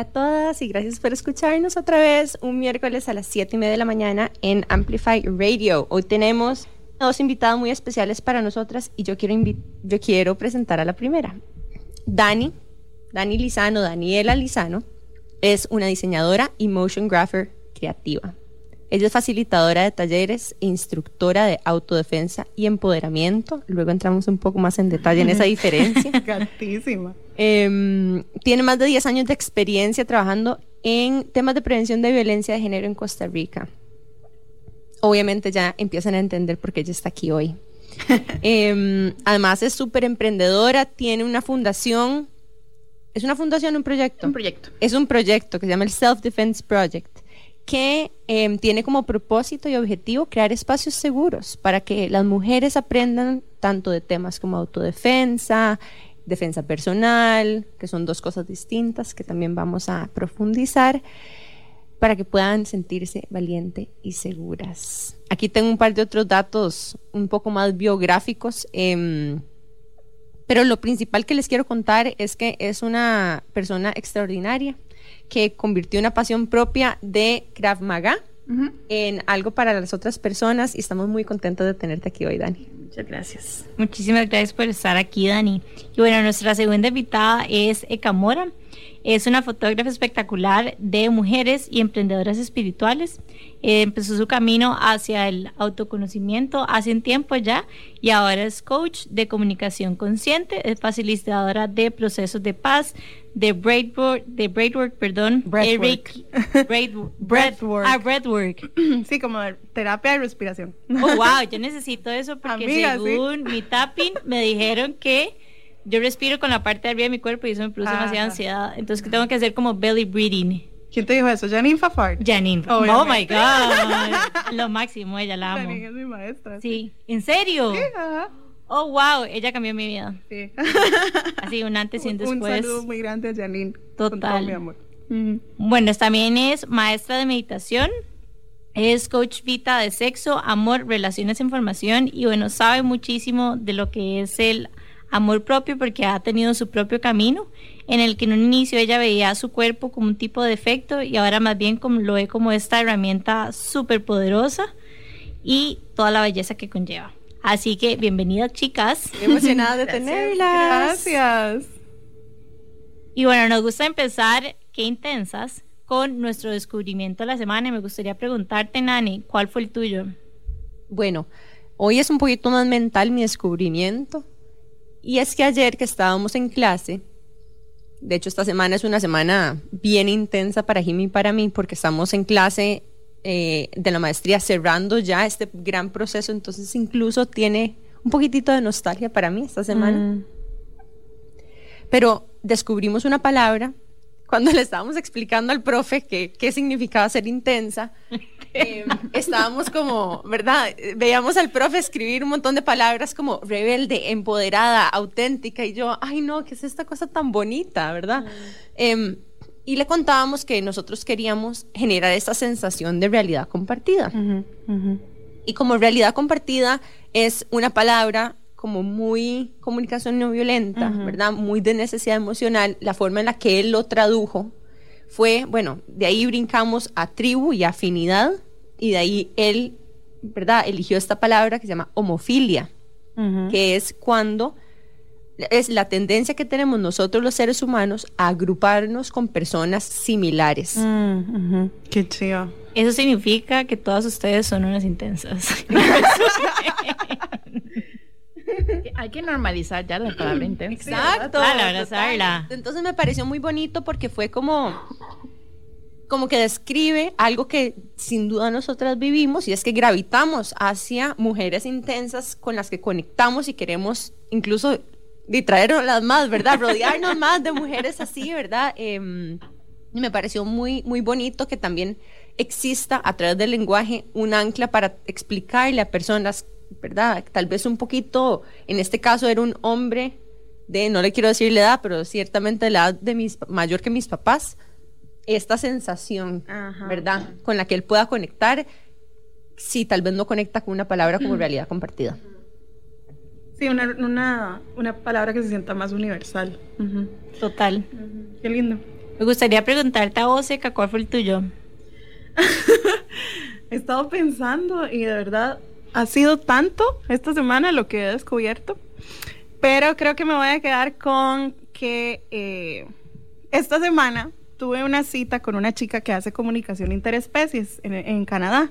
A todas y gracias por escucharnos otra vez un miércoles a las 7 y media de la mañana en Amplify Radio. Hoy tenemos dos invitados muy especiales para nosotras y yo quiero, yo quiero presentar a la primera. Dani, Dani Lizano, Daniela Lizano, es una diseñadora y motion grapher creativa. Ella es facilitadora de talleres, instructora de autodefensa y empoderamiento. Luego entramos un poco más en detalle en esa diferencia. Em, tiene más de 10 años de experiencia trabajando en temas de prevención de violencia de género en Costa Rica. Obviamente ya empiezan a entender por qué ella está aquí hoy. Em, además es súper emprendedora, tiene una fundación. ¿Es una fundación o un proyecto? Un proyecto. Es un proyecto que se llama el Self Defense Project que em, tiene como propósito y objetivo crear espacios seguros para que las mujeres aprendan tanto de temas como autodefensa, defensa personal, que son dos cosas distintas que también vamos a profundizar para que puedan sentirse valientes y seguras. Aquí tengo un par de otros datos un poco más biográficos, em, pero lo principal que les quiero contar es que es una persona extraordinaria que convirtió una pasión propia de Krav Maga en algo para las otras personas y estamos muy contentos de tenerte aquí hoy, Dani. Muchas gracias. Muchísimas gracias por estar aquí, Dani. Y bueno, nuestra segunda invitada es Eka Mora. Es una fotógrafa espectacular de mujeres y emprendedoras espirituales. Eh, empezó su camino hacia el autoconocimiento hace un tiempo ya y ahora es coach de comunicación consciente, es facilitadora de procesos de paz, de breathwork, de breathwork, perdón, breathwork. breathwork. Ah, breathwork. Sí, como terapia de respiración. Oh, wow, yo necesito eso porque según mi tapping me dijeron que yo respiro con la parte de arriba de mi cuerpo y eso me produce demasiada ansiedad. Entonces tengo que hacer como belly breathing. ¿Quién te dijo eso? Janine Fafard. Janine. Oh, my God. Lo máximo, ella la amo. Janine es mi maestra. Sí. ¿En serio? Sí, ajá. Oh, wow, ella cambió mi vida. Sí. Así, un antes y un después. Un saludo muy grande a Janine. Total. mi amor. Bueno, también es maestra de meditación, es coach vita de sexo, amor, relaciones, información y bueno, sabe muchísimo de lo que es el amor propio porque ha tenido su propio camino en el que en un inicio ella veía su cuerpo como un tipo de defecto y ahora más bien como lo ve como esta herramienta súper poderosa y toda la belleza que conlleva. Así que bienvenidas chicas. emocionada de tenerlas. Gracias. Y bueno, nos gusta empezar, qué intensas, con nuestro descubrimiento de la semana. Y me gustaría preguntarte, Nani, ¿cuál fue el tuyo? Bueno, hoy es un poquito más mental mi descubrimiento. Y es que ayer que estábamos en clase, de hecho esta semana es una semana bien intensa para Jimmy y para mí, porque estamos en clase eh, de la maestría cerrando ya este gran proceso, entonces incluso tiene un poquitito de nostalgia para mí esta semana. Mm. Pero descubrimos una palabra cuando le estábamos explicando al profe qué significaba ser intensa. Em, estábamos como, ¿verdad? Veíamos al profe escribir un montón de palabras como rebelde, empoderada, auténtica, y yo, ay no, ¿qué es esta cosa tan bonita, verdad? Mm. Em, y le contábamos que nosotros queríamos generar esta sensación de realidad compartida. Y como realidad compartida es una palabra como muy comunicación no violenta, ¿verdad? Muy de necesidad emocional, la forma en la que él lo tradujo fue, bueno, de ahí brincamos a tribu y afinidad, y de ahí él, ¿verdad? Eligió esta palabra que se llama homofilia, que es cuando es la tendencia que tenemos nosotros los seres humanos a agruparnos con personas similares. Mm, Qué chido. Eso significa que todas ustedes son unas intensas. Hay que normalizar ya la palabra intensa. Exacto. abrazarla. Entonces me pareció muy bonito porque fue como como que describe algo que sin duda nosotras vivimos y es que gravitamos hacia mujeres intensas con las que conectamos y queremos incluso y traernos más, ¿verdad? Rodearnos más de mujeres así, ¿verdad? Em, me pareció muy, muy bonito que también exista a través del lenguaje un ancla para explicarle a personas, ¿verdad? Tal vez un poquito, en este caso era un hombre de, no le quiero decir la edad, pero ciertamente la edad de mis, mayor que mis papás, esta sensación, ¿verdad? Con la que él pueda conectar, si tal vez no conecta con una palabra como realidad compartida. Sí, una, una, palabra que se sienta más universal. Total. Qué lindo. Me gustaría preguntarte a vos, Eka, ¿cuál fue el tuyo? He estado pensando y de verdad ha sido tanto esta semana lo que he descubierto, pero creo que me voy a quedar con que eh, esta semana tuve una cita con una chica que hace comunicación interespecies en, en Canadá,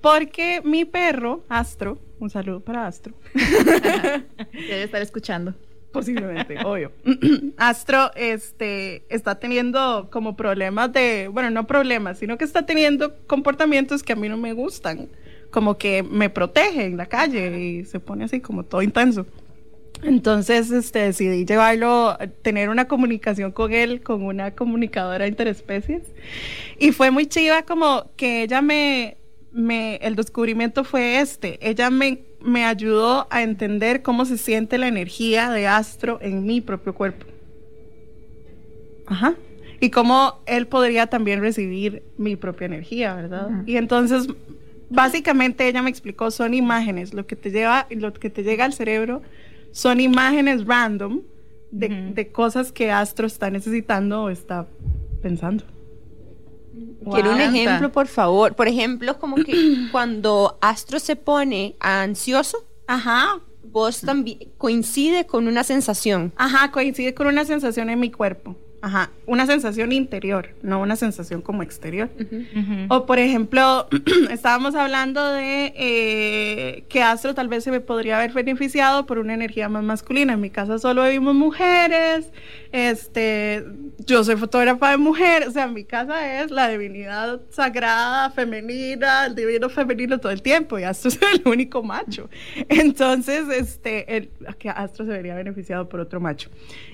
porque mi perro, Astro, un saludo para Astro. Debe estar escuchando. Posiblemente, obvio. Astro este, está teniendo como problemas de, bueno, no problemas, sino que está teniendo comportamientos que a mí no me gustan, como que me protege en la calle y se pone así como todo intenso. Entonces, este, decidí llevarlo, tener una comunicación con él, con una comunicadora interespecies. Y fue muy chiva como que ella me, me, el descubrimiento fue este. Ella me, me ayudó a entender cómo se siente la energía de Astro en mi propio cuerpo. Ajá. Y cómo él podría también recibir mi propia energía, ¿verdad? Y entonces, básicamente ella me explicó, son imágenes, lo que te lleva, lo que te llega al cerebro son imágenes random de, de cosas que Astro está necesitando o está pensando. Quiero un ejemplo, por favor. Por ejemplo, como que cuando Astro se pone ansioso, Ajá, vos también coincide con una sensación. Ajá, coincide con una sensación en mi cuerpo. Ajá, una sensación interior, no una sensación como exterior. O por ejemplo, estábamos hablando de eh, que Astro tal vez se me podría haber beneficiado por una energía más masculina. En mi casa solo vivimos mujeres, este, yo soy fotógrafa de mujeres, o sea, mi casa es la divinidad sagrada, femenina, el divino femenino todo el tiempo, y Astro es el único macho. Entonces, este, el, que Astro se vería beneficiado por otro macho.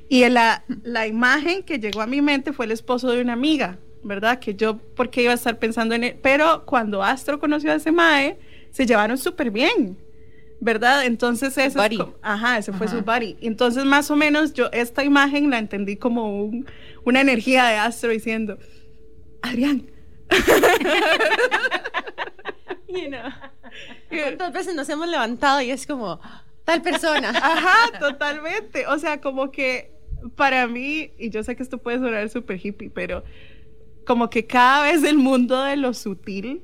Y la, la imagen que llegó a mi mente fue el esposo de una amiga, ¿verdad? Que yo, porque iba a estar pensando en él? Pero cuando Astro conoció a ese Mae, se llevaron súper bien, ¿verdad? Entonces ese es ajá, ese fue Ajá. su buddy. Entonces más o menos yo esta imagen la entendí como un- una energía de Astro diciendo, Adrián. You know. ¿Cuántas veces nos hemos levantado y es como tal persona? Ajá, totalmente. O sea, como que para mí, y yo sé que esto puede sonar súper hippie, pero como que cada vez el mundo de lo sutil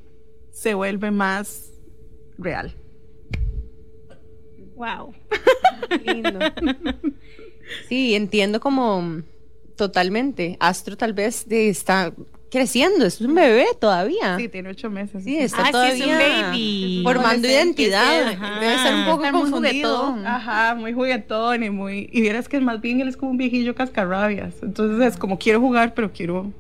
se vuelve más real. Wow. Lindo. Sí, entiendo como totalmente. Astro tal vez de- está creciendo, es un bebé todavía. Sí, tiene ocho meses. Sí, está Ah, sí, es un todavía baby. formando identidad. ajá. Debe ser un poco confundido. juguetón. Ajá, muy juguetón y muy... Y vieras que más bien él es como un viejillo cascarrabias. Entonces es como quiero jugar, pero quiero...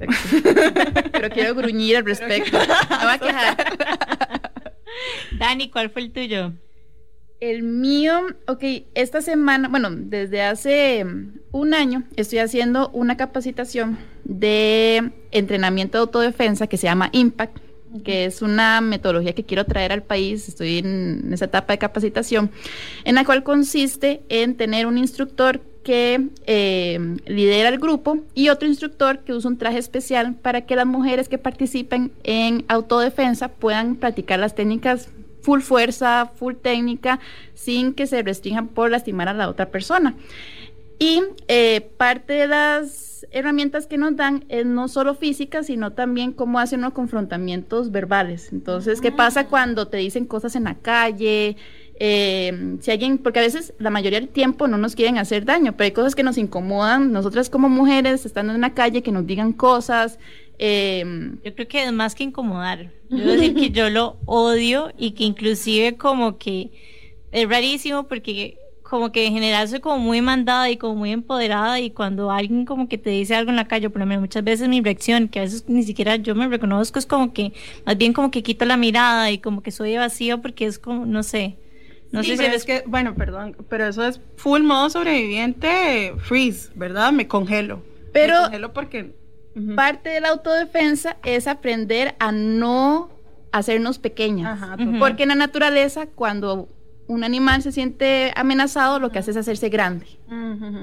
Pero quiero gruñir al respecto. Me voy a quejar. Dani, ¿cuál fue el tuyo? El mío, ok, esta semana, bueno, desde hace mm, un año estoy haciendo una capacitación de entrenamiento de autodefensa que se llama Impact, que es una metodología que quiero traer al país. Estoy en, en esa etapa de capacitación, en la cual consiste en tener un instructor que eh, lidera el grupo y otro instructor que usa un traje especial para que las mujeres que participen en autodefensa puedan practicar las técnicas full fuerza, full técnica, sin que se restrinjan por lastimar a la otra persona. Y eh, parte de las herramientas que nos dan es no solo física, sino también cómo hacen unos confrontamientos verbales. Entonces, ¿qué pasa cuando te dicen cosas en la calle? Eh, si alguien, porque a veces la mayoría del tiempo no nos quieren hacer daño, pero hay cosas que nos incomodan, nosotras como mujeres, estando en la calle, que nos digan cosas. Eh, Yo creo que es más que incomodar. Yo decir que yo lo odio y que inclusive como que es rarísimo porque como que en general soy como muy mandada y como muy empoderada y cuando alguien como que te dice algo en la calle, por lo menos muchas veces mi reacción, que a veces ni siquiera yo me reconozco, es como que más bien como que quito la mirada y como que soy vacío porque es como, no sé, no Sí, sé si eres es que, bueno, perdón, pero eso es full modo sobreviviente, freeze, ¿verdad? Me congelo. Pero- Me congelo porque... Parte de la autodefensa es aprender a no hacernos pequeñas. Ajá. Porque en la naturaleza, cuando un animal se siente amenazado, lo que hace es hacerse grande.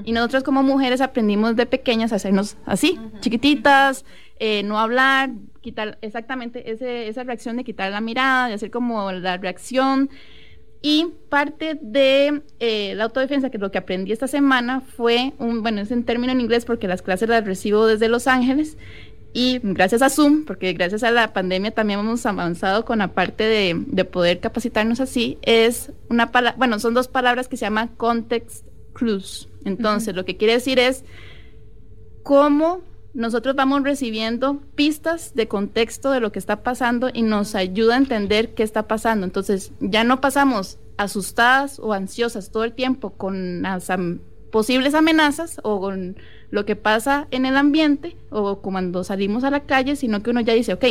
Y nosotros como mujeres aprendimos de pequeñas a hacernos así, chiquititas, eh, no hablar, quitar exactamente ese- esa reacción de quitar la mirada, de hacer como la reacción. Y parte de eh, la autodefensa, que es lo que aprendí esta semana, fue un, bueno, es en término en inglés porque las clases las recibo desde Los Ángeles, y gracias a Zoom, porque gracias a la pandemia también hemos avanzado con la parte de, de poder capacitarnos así, es una palabra, bueno, son dos palabras que se llaman context clues. Entonces, lo que quiere decir es cómo nosotros vamos recibiendo pistas de contexto de lo que está pasando y nos ayuda a entender qué está pasando. Entonces, ya no pasamos asustadas o ansiosas todo el tiempo con las posibles amenazas o con lo que pasa en el ambiente o cuando salimos a la calle, sino que uno ya dice, ok,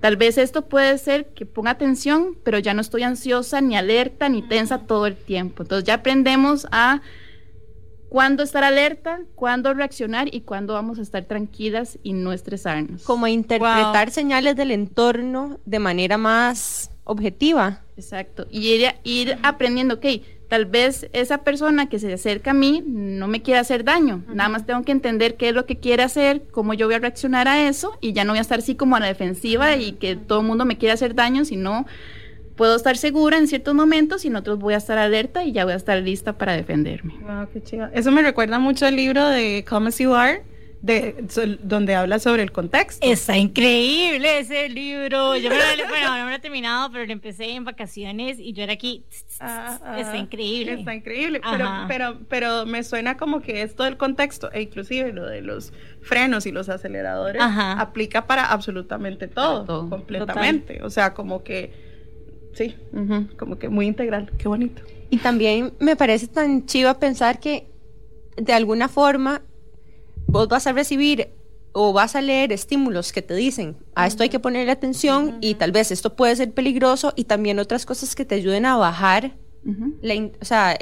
tal vez esto puede ser que ponga atención, pero ya no estoy ansiosa, ni alerta, ni tensa todo el tiempo. Entonces ya aprendemos a cuándo estar alerta, cuándo reaccionar y cuándo vamos a estar tranquilas y no estresarnos. Como interpretar señales del entorno de manera más objetiva. Exacto. Y ir, ir aprendiendo, ok, tal vez esa persona que se acerca a mí no me quiere hacer daño. Nada más tengo que entender qué es lo que quiere hacer, cómo yo voy a reaccionar a eso y ya no voy a estar así como a la defensiva y que todo el mundo me quiere hacer daño, sino puedo estar segura en ciertos momentos y en otros voy a estar alerta y ya voy a estar lista para defenderme. Wow, qué chido. Eso me recuerda mucho al libro de Come As You Are de, donde habla sobre el contexto. Está increíble ese libro. Yo me lo, bueno, no me lo he terminado, pero lo empecé en vacaciones y yo era aquí. Ah, está increíble. Está increíble, pero, pero, pero me suena como que esto del contexto, e inclusive lo de los frenos y los aceleradores, aplica para absolutamente todo, completamente. O sea, como que, sí, como que muy integral. Qué bonito. Y también me parece tan chiva pensar que de alguna forma vos vas a recibir o vas a leer estímulos que te dicen, a esto hay que ponerle atención y tal vez esto puede ser peligroso y también otras cosas que te ayuden a bajar la, o sea,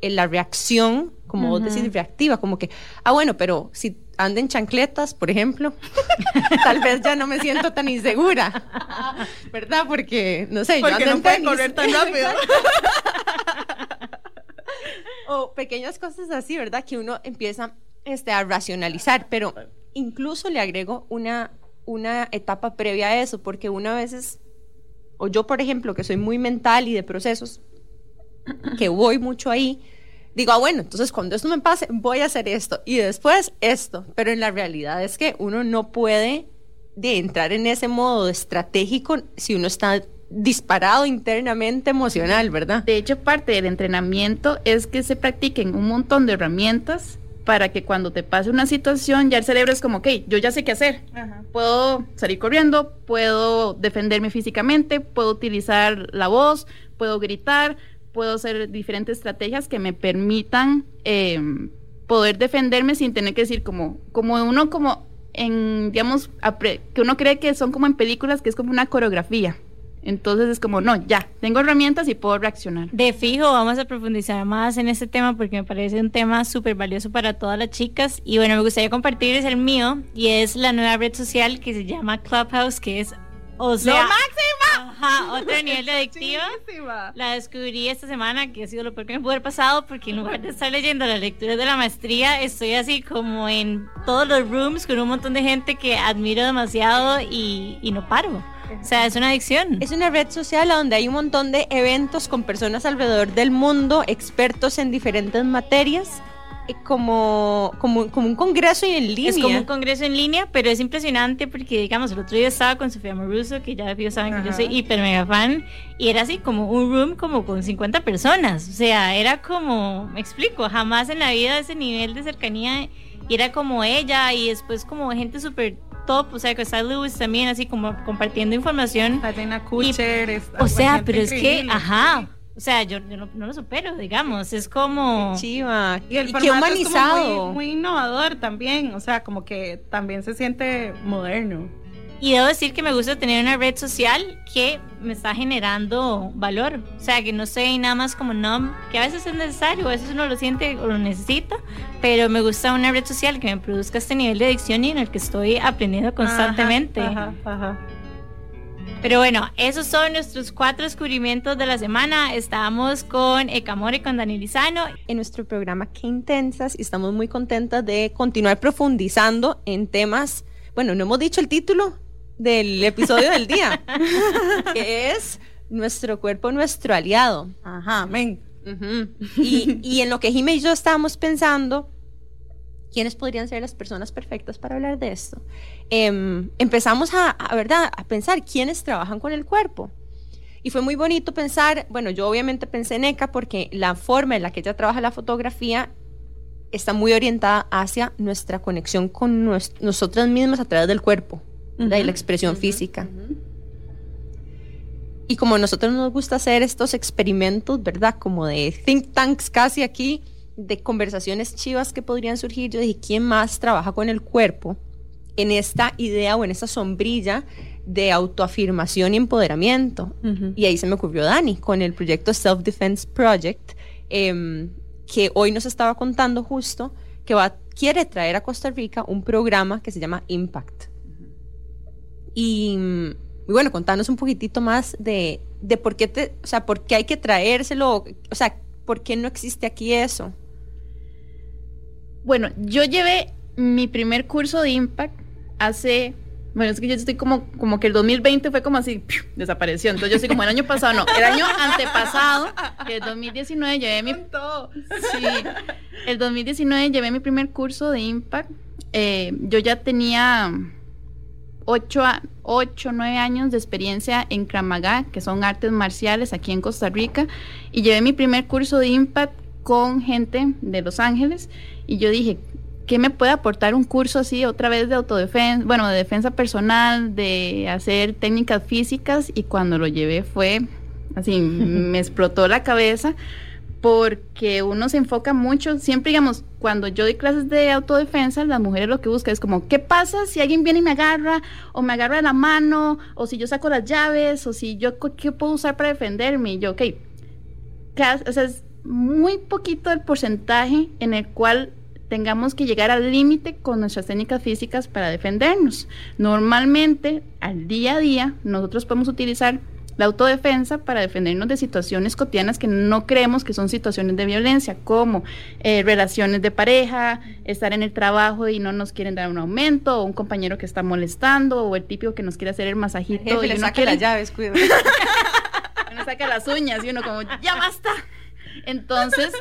la reacción, como vos decís, reactiva, como que, ah, bueno, pero si anden chancletas, por ejemplo, tal vez ya no me siento tan insegura, ¿verdad? Porque, no sé, Porque yo ando no en correr tan rápido. o pequeñas cosas así, ¿verdad? Que uno empieza este, a racionalizar, pero incluso le agrego una, una etapa previa a eso, porque una vez, o yo por ejemplo, que soy muy mental y de procesos, que voy mucho ahí, digo, ah, bueno, entonces cuando esto me pase, voy a hacer esto y después esto, pero en la realidad es que uno no puede de entrar en ese modo estratégico si uno está disparado internamente emocional, ¿verdad? De hecho, parte del entrenamiento es que se practiquen un montón de herramientas para que cuando te pase una situación ya el cerebro es como, ok, yo ya sé qué hacer. Puedo salir corriendo, puedo defenderme físicamente, puedo utilizar la voz, puedo gritar, puedo hacer diferentes estrategias que me permitan em, poder defenderme sin tener que decir como, como uno como en, digamos, que uno cree que son como en películas, que es como una coreografía. Entonces es como, no, ya, tengo herramientas y puedo reaccionar. De fijo, vamos a profundizar más en este tema porque me parece un tema súper valioso para todas las chicas. Y bueno, me gustaría compartirles el mío y es la nueva red social que se llama Clubhouse, que es, o sea... ¡Lo máximo! Ajá, otro nivel de adictiva. La descubrí esta semana, que ha sido lo peor que me pudo haber pasado porque en lugar de estar leyendo las lecturas de la maestría, estoy así como en todos los rooms con un montón de gente que admiro demasiado y, y no paro. O sea, es una adicción. Es una red social donde hay un montón de eventos con personas alrededor del mundo, expertos en diferentes materias, como, como, como un congreso en línea. Es como un congreso en línea, pero es impresionante porque, digamos, el otro día estaba con Sofía Moruso, que ya saben que yo soy hiper mega fan, y era así como un room como con 50 personas. O sea, era como, me explico, jamás en la vida ese nivel de cercanía, y era como ella, y después como gente súper top, o sea, que está Lewis también así como compartiendo información. Kutcher, O sea, pero es que, ajá. O sea, yo, no, lo supero, digamos. Es como. Chiva. Y el formato humanizado. muy, muy innovador también. O sea, como que también se siente moderno. Y debo decir que me gusta tener una red social que me está generando valor. O sea, que no soy nada más como no, que a veces es necesario, a veces uno lo siente o lo necesita, pero me gusta una red social que me produzca este nivel de adicción y en el que estoy aprendiendo constantemente. Pero bueno, esos son nuestros cuatro descubrimientos de la semana. Estamos con Ecamor y con Daniel Lizano. En nuestro programa Qué Intensas y estamos muy contentas de continuar profundizando en temas. Bueno, no hemos dicho el título, del episodio del día, que es nuestro cuerpo nuestro aliado. Ajá, amén. y, en lo que Jimmy y yo estábamos pensando, ¿quiénes podrían ser las personas perfectas para hablar de esto? Em, empezamos a, ¿verdad? a pensar quiénes trabajan con el cuerpo. Y fue muy bonito pensar, bueno, yo obviamente pensé en Eka porque la forma en la que ella trabaja la fotografía está muy orientada hacia nuestra conexión con nosotras mismas a través del cuerpo y la expresión física. Y como a nosotros nos gusta hacer estos experimentos, ¿verdad? Como de think tanks casi aquí, de conversaciones chivas que podrían surgir, yo dije, ¿quién más trabaja con el cuerpo en esta idea o en esta sombrilla de autoafirmación y empoderamiento? Y ahí se me ocurrió Dani con el proyecto Self Defense Project, em, que hoy nos estaba contando justo que va, quiere traer a Costa Rica un programa que se llama Impact. Y y bueno, contanos un poquitito más de, de por qué te, o sea, por qué hay que traérselo, o sea, por qué no existe aquí eso. Bueno, yo llevé mi primer curso de Impact hace, bueno, es que yo estoy como, como que el 2020 fue como así, desapareció. Entonces yo estoy como el año pasado, no, el año antepasado, que el 2019 llevé mi... Sí, el 2019 llevé mi primer curso de Impact. Eh, yo ya tenía 8, ocho, 9 años de experiencia en Kramaga, que son artes marciales aquí en Costa Rica, y llevé mi primer curso de Impact con gente de Los Ángeles, y yo dije, ¿qué me puede aportar un curso así otra vez de autodefensa, bueno, de defensa personal, de hacer técnicas físicas? Y cuando lo llevé fue así, me explotó la cabeza porque uno se enfoca mucho, siempre digamos, cuando yo doy clases de autodefensa, las mujeres lo que buscan es como, ¿qué pasa si alguien viene y me agarra, o me agarra la mano, o si yo saco las llaves, o si yo, ¿qué puedo usar para defenderme? Y yo, ok, o sea, es muy poquito el porcentaje en el cual tengamos que llegar al límite con nuestras técnicas físicas para defendernos. Normalmente, al día a día, nosotros podemos utilizar la autodefensa para defendernos de situaciones cotidianas que no creemos que son situaciones de violencia, como eh, relaciones de pareja, estar en el trabajo y no nos quieren dar un aumento, o un compañero que está molestando, o el típico que nos quiere hacer el masajito. y le saca las llaves, cuidado. uno saca las uñas y uno como, ya basta. Entonces,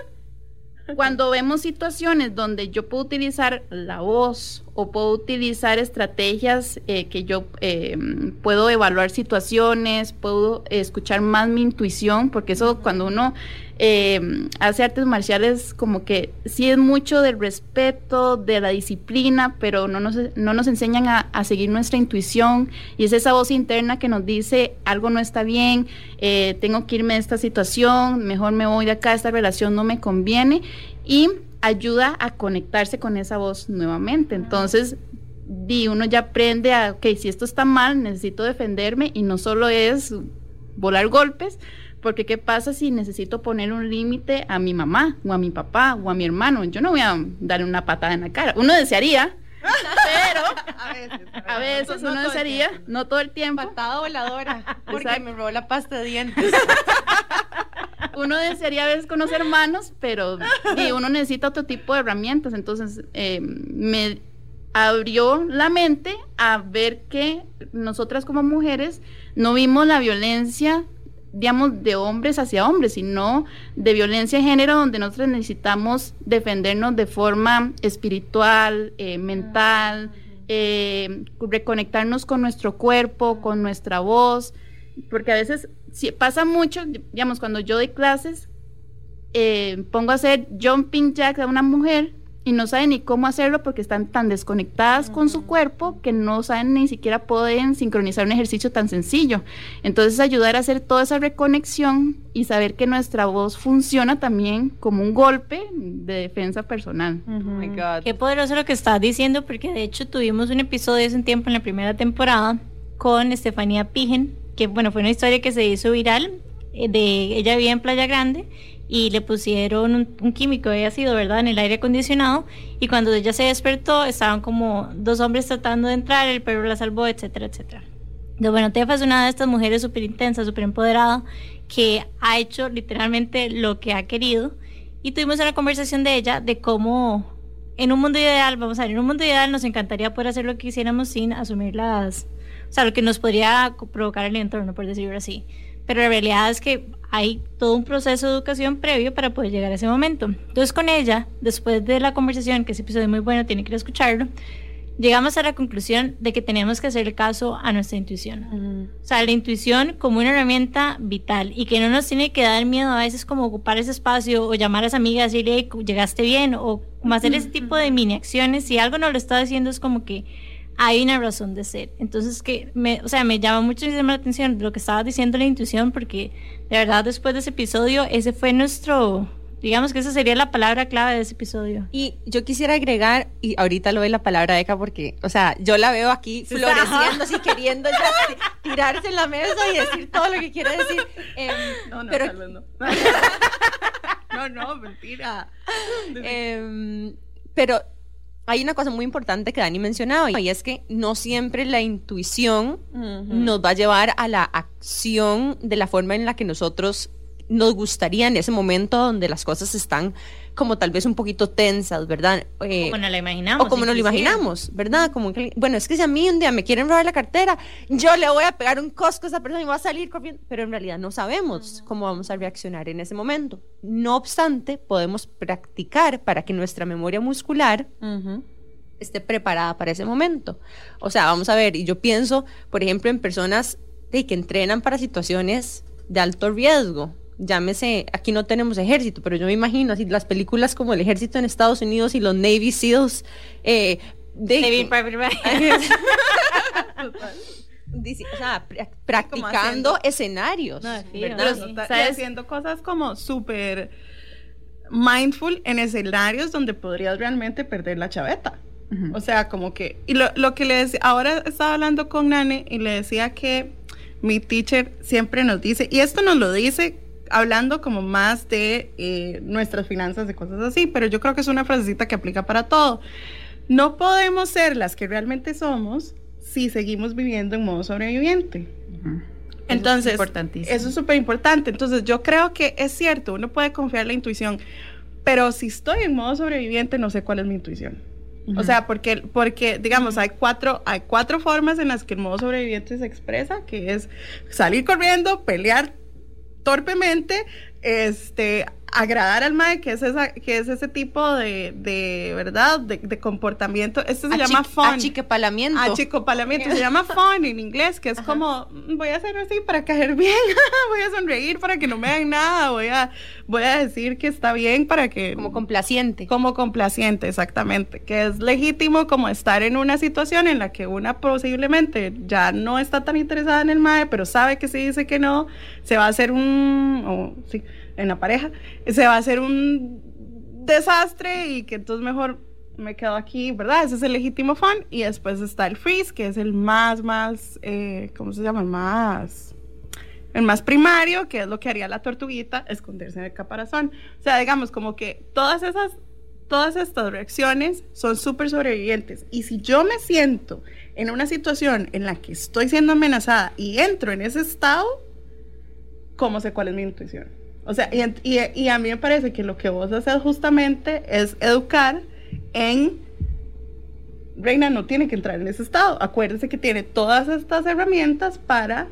cuando vemos situaciones donde yo puedo utilizar la voz o puedo utilizar estrategias eh, que yo eh, puedo evaluar situaciones, puedo escuchar más mi intuición, porque eso cuando uno eh, hace artes marciales como que sí es mucho del respeto, de la disciplina, pero no nos, no nos enseñan a, a seguir nuestra intuición. Y es esa voz interna que nos dice algo no está bien, tengo que irme de esta situación, mejor me voy de acá, esta relación no me conviene. Y ayuda a conectarse con esa voz nuevamente. Entonces, di, uno ya aprende a, ok, si esto está mal, necesito defenderme y no solo es volar golpes, porque ¿qué pasa si necesito poner un límite a mi mamá o a mi papá o a mi hermano? Yo no voy a darle una patada en la cara. Uno desearía, pero a veces, uno desearía, no todo el tiempo. Patada voladora, porque me robó la pasta de dientes. uno desearía a veces con los hermanos, pero uno necesita otro tipo de herramientas. Entonces, eh, me abrió la mente a ver que nosotras como mujeres no vimos la violencia digamos, de hombres hacia hombres, sino de violencia de género, donde nosotros necesitamos defendernos de forma espiritual, eh, mental, eh, reconectarnos con nuestro cuerpo, con nuestra voz, porque a veces pasa mucho, digamos, cuando yo doy clases, eh, pongo a hacer jumping jacks a una mujer y no saben ni cómo hacerlo porque están tan desconectadas con su cuerpo que no saben ni siquiera pueden sincronizar un ejercicio tan sencillo. Entonces ayudar a hacer toda esa reconexión y saber que nuestra voz funciona también como un golpe de defensa personal. Oh Qué poderoso lo que estás diciendo porque de hecho tuvimos un episodio hace un tiempo en la primera temporada con Estefanía Pigen que bueno, fue una historia que se hizo viral, eh, de ella vivía en Playa Grande y le pusieron un, químico de ácido, ¿verdad?, en el aire acondicionado y cuando ella se despertó estaban como dos hombres tratando de entrar, el perro la salvó, etcétera, etcétera. Entonces, bueno, Tefa es una de estas mujeres súper intensa, súper empoderada, que ha hecho literalmente lo que ha querido y tuvimos una conversación de ella de cómo en un mundo ideal, vamos a ver, en un mundo ideal nos encantaría poder hacer lo que quisiéramos sin asumir las o sea, lo que nos podría provocar el entorno, por decirlo así. pero la realidad es que hay todo un proceso de educación previo para poder llegar a ese momento. Entonces con ella, después de la conversación, que ese episodio es muy bueno, tiene que ir a escucharlo, llegamos a la conclusión de que tenemos que hacer caso a nuestra intuición. O sea, la intuición como una herramienta vital y que no nos tiene que dar miedo a veces como ocupar ese espacio o llamar a las amigas y decirle, llegaste bien o como hacer ese tipo de mini acciones. Si algo no lo está haciendo es como que hay una razón de ser. Entonces, que me, o sea, me llama muchísimo la atención lo que estaba diciendo la intuición porque de verdad después de ese episodio, ese fue nuestro Digamos que esa sería la palabra clave de ese episodio. Y yo quisiera agregar, y ahorita lo ve la palabra Eka porque, o sea, yo la veo aquí floreciendo, así queriendo tirarse en la mesa y decir todo lo que quiere decir. Em, no, no, pero, no. no, no, mentira. Em, pero hay una cosa muy importante que Dani mencionaba y es que no siempre la intuición nos va a llevar a la acción de la forma en la que nosotros nos gustaría en ese momento donde las cosas están como tal vez un poquito tensas, ¿verdad? Eh, como no lo imaginamos. O como no lo imaginamos, ¿verdad? Como que, bueno, es que si a mí un día me quieren robar la cartera, yo le voy a pegar un cosco a esa persona y va a salir corriendo, pero en realidad no sabemos cómo vamos a reaccionar en ese momento. No obstante, podemos practicar para que nuestra memoria muscular esté preparada para ese momento. O sea, vamos a ver, y yo pienso, por ejemplo, en personas de que entrenan para situaciones de alto riesgo, llámese, aquí no tenemos ejército, pero yo me imagino así las películas como el ejército en Estados Unidos y los Navy SEALs eh, de, o sea, practicando escenarios. está haciendo cosas como súper mindful en escenarios donde podrías realmente perder la chaveta. O sea, como que, y lo, lo que le decía, ahora estaba hablando con Nane y le decía que mi teacher siempre nos dice, y esto nos lo dice hablando como más de eh, nuestras finanzas, de cosas así, pero yo creo que es una frasecita que aplica para todo. No podemos ser las que realmente somos si seguimos viviendo en modo sobreviviente. Entonces, eso es súper importante. Entonces, yo creo que es cierto, uno puede confiar en la intuición, pero si estoy en modo sobreviviente, no sé cuál es mi intuición. O sea, porque, porque digamos, hay cuatro, hay cuatro formas en las que el modo sobreviviente se expresa, que es salir corriendo, pelear torpemente, este, agradar al mae, que es, esa, que es ese tipo de, de ¿verdad? De, comportamiento. Esto se llama fun. Achicopalamiento. Achicopalamiento. se llama fun en inglés, que es como, mm, voy a hacer así para caer bien, voy a sonreír para que no me hagan nada, voy a, voy a decir que está bien para que... Como complaciente. Como complaciente, exactamente. Que es legítimo como estar en una situación en la que una posiblemente ya no está tan interesada en el mae, pero sabe que si dice que no, se va a hacer un... sí, en la pareja, se va a hacer un desastre y que entonces mejor me quedo aquí, ¿verdad? Ese es el legítimo fan. Y después está el freeze, que es el más, más, eh, ¿cómo se llama? El más, el más primario, que es lo que haría la tortuguita, esconderse en el caparazón. O sea, digamos, como que todas esas, todas estas reacciones son súper sobrevivientes. Y si yo me siento en una situación en la que estoy siendo amenazada y entro en ese estado, ¿cómo sé cuál es mi intuición? O sea, y, y, a mí me parece que lo que vos haces justamente es educar en Reina no tiene que entrar en ese estado. Acuérdese que tiene todas estas herramientas para.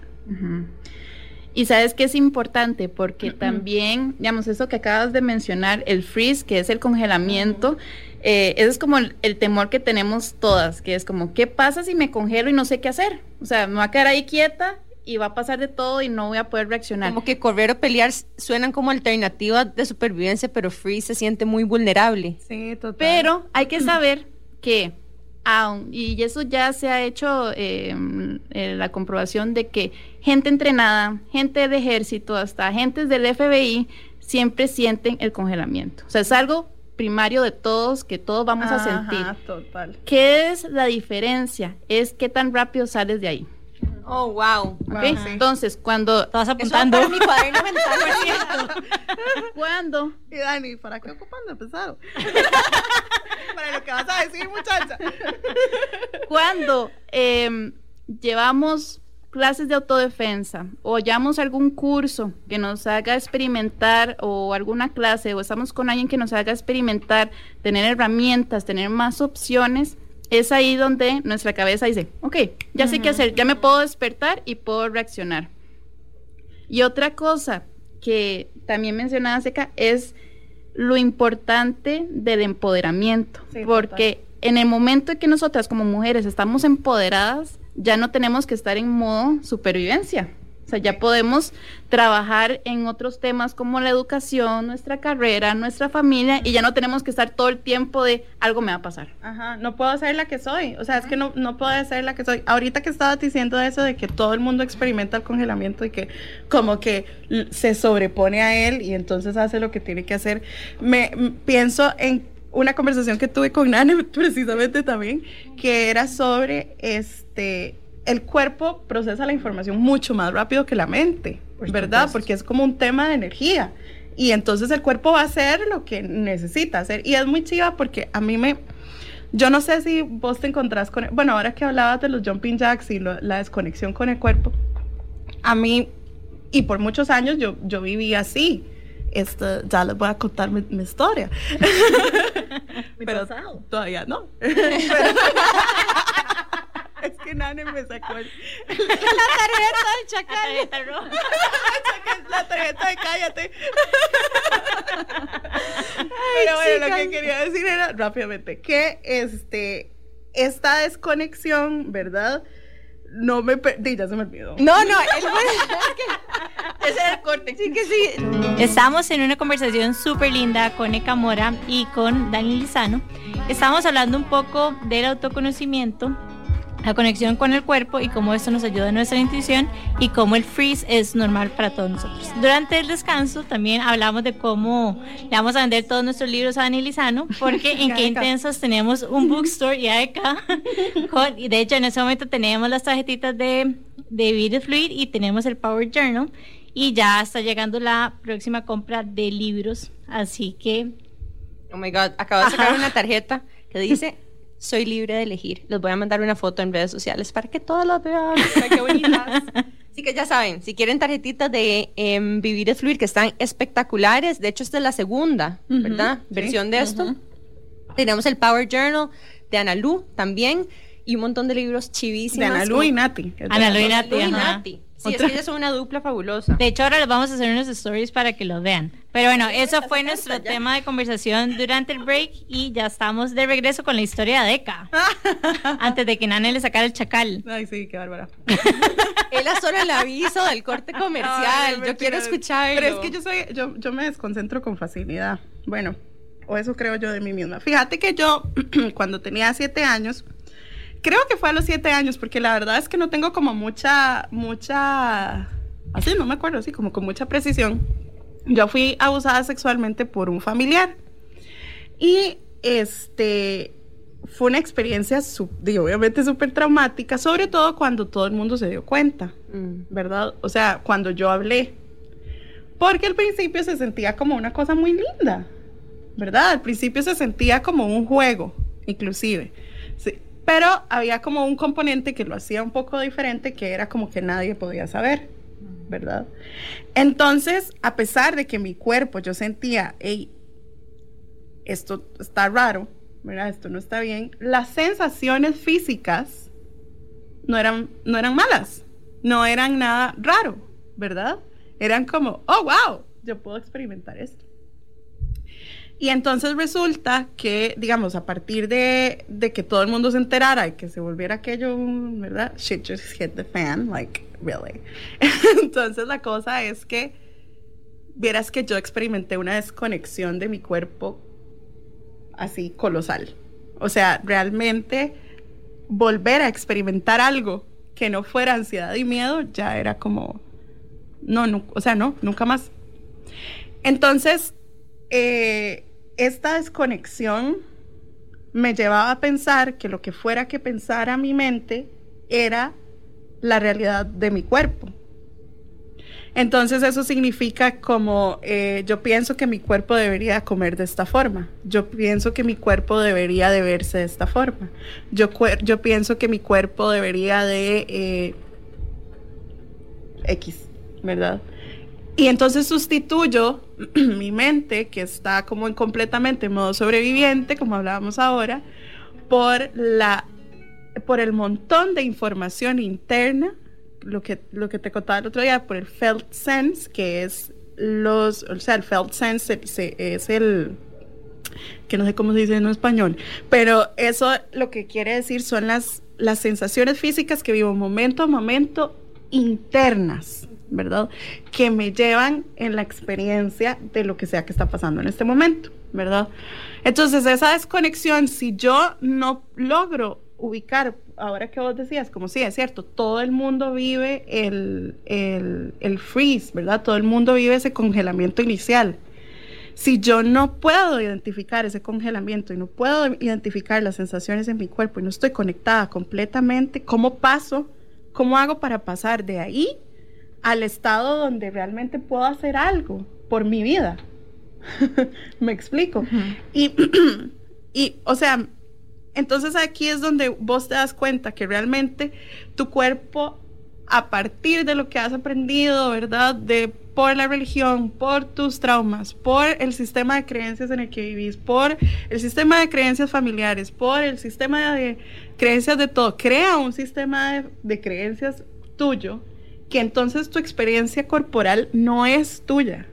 Y sabes que es importante porque también, digamos, eso que acabas de mencionar, el freeze, que es el congelamiento, eh, eso es como el, el, temor que tenemos todas, que es como, ¿qué pasa si me congelo y no sé qué hacer? O sea, me voy a quedar ahí quieta y va a pasar de todo y no voy a poder reaccionar. Como que correr o pelear suenan como alternativa de supervivencia, pero Free se siente muy vulnerable. Sí, total. Pero hay que saber que, aún, y eso ya se ha hecho em, eh, la comprobación de que gente entrenada, gente de ejército, hasta agentes del FBI, siempre sienten el congelamiento. O sea, es algo primario de todos que todos vamos a sentir. Total. ¿Qué es la diferencia? Es qué tan rápido sales de ahí. Oh, wow. Okay. Entonces, cuando estás apuntando. Eso mi cuaderno mental, ¿Cuándo? Y Dani, ¿para qué ocupando pesado? para lo que vas a decir, muchacha. Cuando eh, llevamos clases de autodefensa o llevamos algún curso que nos haga experimentar o alguna clase o estamos con alguien que nos haga experimentar, tener herramientas, tener más opciones, es ahí donde nuestra cabeza dice, ok, ya sé qué hacer, ya me puedo despertar y puedo reaccionar. Y otra cosa que también mencionaba Seca es lo importante del empoderamiento, porque en el momento en que nosotras como mujeres estamos empoderadas, ya no tenemos que estar en modo supervivencia. O sea, ya podemos trabajar en otros temas como la educación, nuestra carrera, nuestra familia, y ya no tenemos que estar todo el tiempo de algo me va a pasar. Ajá, no puedo ser la que soy. O sea, es que no, no puedo ser la que soy. Ahorita que estabas diciendo eso de que todo el mundo experimenta el congelamiento y que como que se sobrepone a él y entonces hace lo que tiene que hacer, me pienso en una conversación que tuve con Nane precisamente también, que era sobre este el cuerpo procesa la información mucho más rápido que la mente, ¿verdad? Porque es como un tema de energía. Y entonces el cuerpo va a hacer lo que necesita hacer. Y es muy chiva porque a mí me... Yo no sé si vos te encontrás con... Bueno, ahora que hablabas de los jumping jacks y la desconexión con el cuerpo, a mí, y por muchos años yo, yo viví así. Esto, ya les voy a contar mi, historia. Pero todavía no. Es que Nane me sacó el... la tarjeta del chacal. La tarjeta roja. la tarjeta de cállate. Pero bueno, lo que quería decir era rápidamente que este esta desconexión, ¿verdad? No me ya se me olvidó. No, no, el... ese era el corte. Sí que sí. Estamos en una conversación súper linda con Eka Mora y con Dani Lizano. Estamos hablando un poco del autoconocimiento la conexión con el cuerpo y cómo esto nos ayuda a nuestra intuición y cómo el freeze es normal para todos nosotros. Durante el descanso también hablamos de cómo le vamos a vender todos nuestros libros a Dani Lizano, porque en Qué Intensos tenemos un bookstore y acá, y de hecho en ese momento tenemos las tarjetitas de, de Video Fluid y tenemos el Power Journal y ya está llegando la próxima compra de libros, así que... Oh my God, acabo de sacar una tarjeta que dice soy libre de elegir. Les voy a mandar una foto en redes sociales para que todos las vean. qué bonitas. Así que ya saben, si quieren tarjetitas de em, Vivir es Fluir, que están espectaculares, de hecho esta es la segunda, ¿verdad? Versión de esto. Tenemos el Power Journal de Analu también y un montón de libros chivísimos. De Analu y Nati. Analu y Nati. Sí, es que ellas son una dupla fabulosa. De hecho, ahora les vamos a hacer unos stories para que los vean. Pero bueno, eso fue nuestro tema de conversación durante el break y ya estamos de regreso con la historia de Eka. antes de que Nane le sacara el chacal. Ay, sí, qué bárbara. Él solo el aviso del corte comercial. yo quiero escucharlo. Pero es que yo soy, yo, yo me desconcentro con facilidad. Bueno, o eso creo yo de mí misma. Fíjate que yo, cuando tenía siete años, creo que fue a los siete años, porque la verdad es que no tengo como mucha, mucha, así no me acuerdo, así como con mucha precisión. Yo fui abusada sexualmente por un familiar. Y este fue una experiencia, obviamente súper traumática, sobre todo cuando todo el mundo se dio cuenta, mm. ¿verdad? O sea, cuando yo hablé. Porque al principio se sentía como una cosa muy linda, ¿verdad? Al principio se sentía como un juego, inclusive. Sí, pero había como un componente que lo hacía un poco diferente, que era como que nadie podía saber, ¿verdad? Entonces, a pesar de que mi cuerpo yo sentía, hey, esto está raro, ¿verdad? Esto no está bien, las sensaciones físicas no eran, no eran malas, no eran nada raro, ¿verdad? Eran como, oh, wow, yo puedo experimentar esto. Y entonces resulta que, digamos, a partir de, de, que todo el mundo se enterara y que se volviera aquello, ¿verdad? Shit just hit the fan, like, really. entonces la cosa es que, vieras que yo experimenté una desconexión de mi cuerpo así colosal. O sea, realmente volver a experimentar algo que no fuera ansiedad y miedo ya era como, no, no o sea, no, nunca más. Entonces, eh, esta desconexión me llevaba a pensar que lo que fuera que pensara mi mente era la realidad de mi cuerpo. Entonces eso significa como eh, yo pienso que mi cuerpo debería comer de esta forma, yo pienso que mi cuerpo debería de verse de esta forma, yo, yo pienso que mi cuerpo debería de eh, X, ¿verdad? Y entonces sustituyo mi mente, que está como en completamente en modo sobreviviente, como hablábamos ahora, por, la, por el montón de información interna, lo que, lo que te contaba el otro día, por el felt sense, que es los, o sea, el felt sense es el, que no sé cómo se dice en español, pero eso lo que quiere decir son las, las sensaciones físicas que vivo momento a momento internas, ¿verdad? Que me llevan en la experiencia de lo que sea que está pasando en este momento, ¿verdad? Entonces, esa desconexión, si yo no logro ubicar, ahora que vos decías, como sí, es cierto, todo el mundo vive el, el, el freeze, ¿verdad? Todo el mundo vive ese congelamiento inicial. Si yo no puedo identificar ese congelamiento y no puedo identificar las sensaciones en mi cuerpo y no estoy conectada completamente, ¿cómo paso? ¿Cómo hago para pasar de ahí al estado donde realmente puedo hacer algo por mi vida? Me explico. y, y, o sea, entonces aquí es donde vos te das cuenta que realmente tu cuerpo, a partir de lo que has aprendido, ¿verdad? De por la religión, por tus traumas, por el sistema de creencias en el que vivís, por el sistema de creencias familiares, por el sistema de creencias de todo. Crea un sistema de, de creencias tuyo que entonces tu experiencia corporal no es tuya.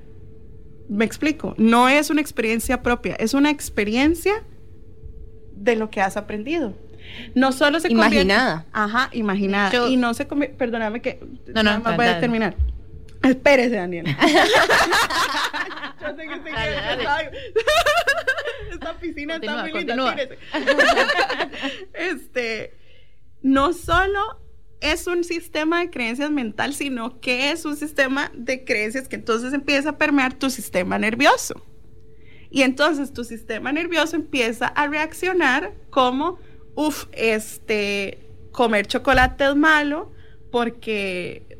Me explico, no es una experiencia propia, es una experiencia de lo que has aprendido. No solo se Imaginada. ajá, imaginada. y no se convierte, perdóname que no, no, más voy a terminar. Espérese, Daniel. Yo sé que Esta piscina está muy linda, este, no solo es un sistema de creencias mental, sino que es un sistema de creencias que entonces empieza a permear tu sistema nervioso. Y entonces tu sistema nervioso empieza a reaccionar como, uff, este, comer chocolate es malo porque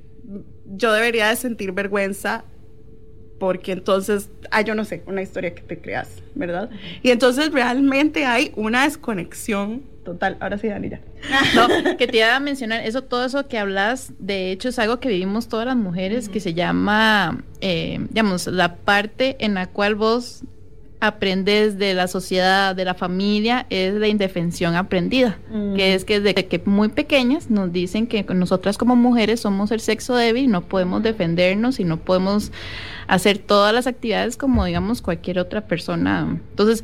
yo debería de sentir vergüenza porque entonces, ah, yo no sé, una historia que te creas, ¿verdad? Y entonces realmente hay una desconexión total. Ahora sí, Dani, No, que te iba a mencionar, eso, todo eso que hablas, de hecho es algo que vivimos todas las mujeres, que se llama, eh, digamos, la parte en la cual vos aprendes de la sociedad, de la familia, es la indefensión aprendida, mm. que es que desde que muy pequeñas nos dicen que nosotras como mujeres somos el sexo débil, no podemos defendernos y no podemos hacer todas las actividades como digamos cualquier otra persona. Entonces,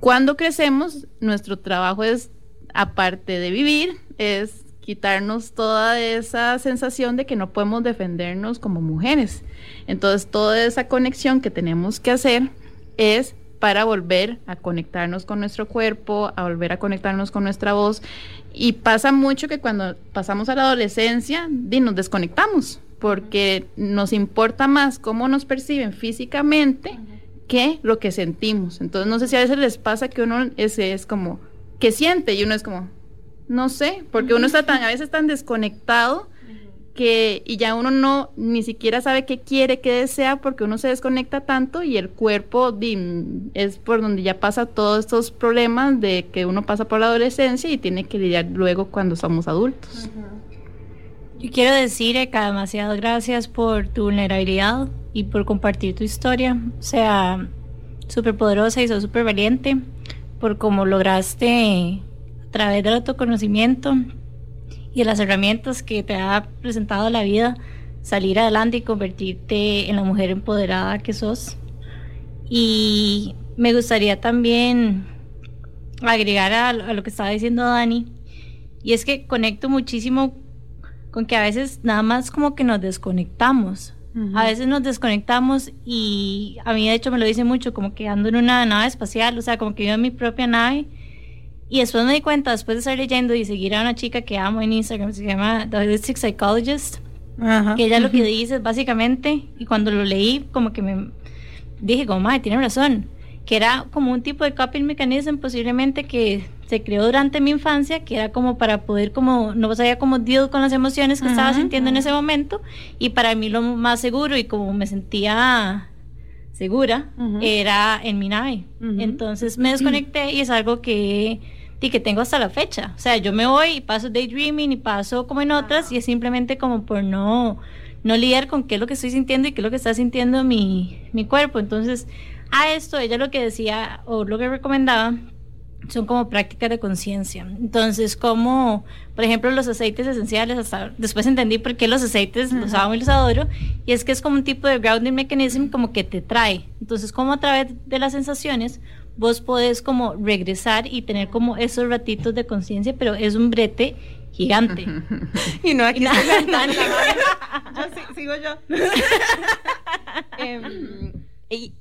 cuando crecemos, nuestro trabajo es, aparte de vivir, es quitarnos toda esa sensación de que no podemos defendernos como mujeres. Entonces, toda esa conexión que tenemos que hacer es para volver a conectarnos con nuestro cuerpo, a volver a conectarnos con nuestra voz. Y pasa mucho que cuando pasamos a la adolescencia, nos desconectamos, porque nos importa más cómo nos perciben físicamente que lo que sentimos. Entonces, no sé si a veces les pasa que uno ese es como, que siente? Y uno es como, no sé, porque uno está tan, a veces tan desconectado que y ya uno no ni siquiera sabe qué quiere, qué desea, porque uno se desconecta tanto y el cuerpo es por donde ya pasa todos estos problemas de que uno pasa por la adolescencia y tiene que lidiar luego cuando somos adultos. Yo quiero decir, Eka, demasiadas gracias por tu vulnerabilidad y por compartir tu historia. O sea, súper poderosa y sos súper valiente por cómo lograste a través del autoconocimiento y las herramientas que te ha presentado la vida, salir adelante y convertirte en la mujer empoderada que sos. Y me gustaría también agregar a, lo que estaba diciendo Dani, y es que conecto muchísimo con que a veces nada más como que nos desconectamos. A veces nos desconectamos y a mí de hecho me lo dice mucho, como que ando en una nave espacial, o sea, como que yo en mi propia nave y después me di cuenta, después de estar leyendo y seguir a una chica que amo en Instagram, se llama The Holistic Psychologist, que ella lo que dice es básicamente, y cuando lo leí, como que me dije, como, madre, tiene razón, que era como un tipo de coping mechanism posiblemente que se creó durante mi infancia, que era como para poder, como, no sabía cómo deal con las emociones que estaba sintiendo en ese momento, y para mí lo más seguro y como me sentía segura era en mi nave. Entonces me desconecté y es algo que y que tengo hasta la fecha. O sea, yo me voy y paso daydreaming y paso como en otras y es simplemente como por no, no lidiar con qué es lo que estoy sintiendo y qué es lo que está sintiendo mi, mi cuerpo. Entonces, a esto ella lo que decía o lo que recomendaba son como prácticas de conciencia. Entonces, como, por ejemplo, los aceites esenciales, hasta después entendí por qué los aceites los amo y los adoro, y es que es como un tipo de grounding mechanism como que te trae. Entonces, como a través de las sensaciones, vos podés como regresar y tener como esos ratitos de conciencia, pero es un brete gigante. y no aquí estoy yo sigo yo. Em, y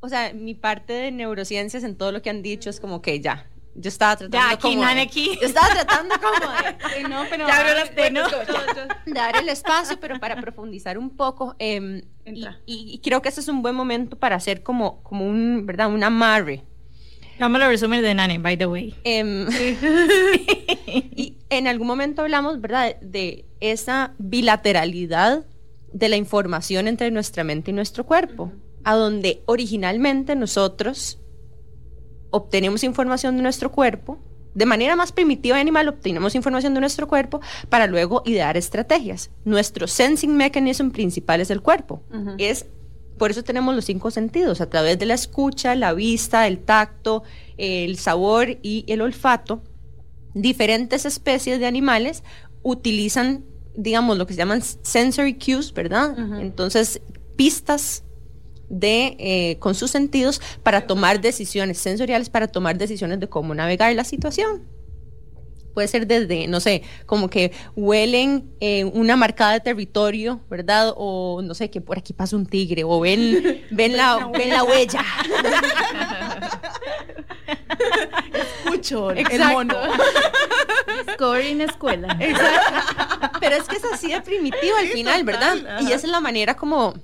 o sea, mi parte de neurociencias en todo lo que han dicho es como que ya, yo estaba tratando ya, aquí, como aquí. yo estaba tratando como de, no, pero ya abrió las bueno, dar el espacio, pero para profundizar un poco eh, y, y, creo que ese es un buen momento para hacer como como un, ¿verdad? Un amarre. Vamos a resumen de Nane, by the way. Eh, y en algún momento hablamos, ¿verdad? De esa bilateralidad de la información entre nuestra mente y nuestro cuerpo a donde originalmente nosotros obtenemos información de nuestro cuerpo, de manera más primitiva y animal obtenemos información de nuestro cuerpo para luego idear estrategias. Nuestro sensing mechanism principal es el cuerpo. Es por eso tenemos los cinco sentidos, a través de la escucha, la vista, el tacto, el sabor y el olfato. Diferentes especies de animales utilizan, digamos, lo que se llaman sensory cues, ¿verdad? Entonces, pistas de, eh, con sus sentidos para tomar decisiones sensoriales, para tomar decisiones de cómo navegar la situación. Puede ser desde, no sé, como que huelen eh, una marcada de territorio, ¿verdad? O no sé, que por aquí pasa un tigre, o ven, ven, la, ven la huella. Escucho el mono. Score en escuela. Exacto. Pero es que es así de primitivo al final, ¿verdad? Y esa es la manera como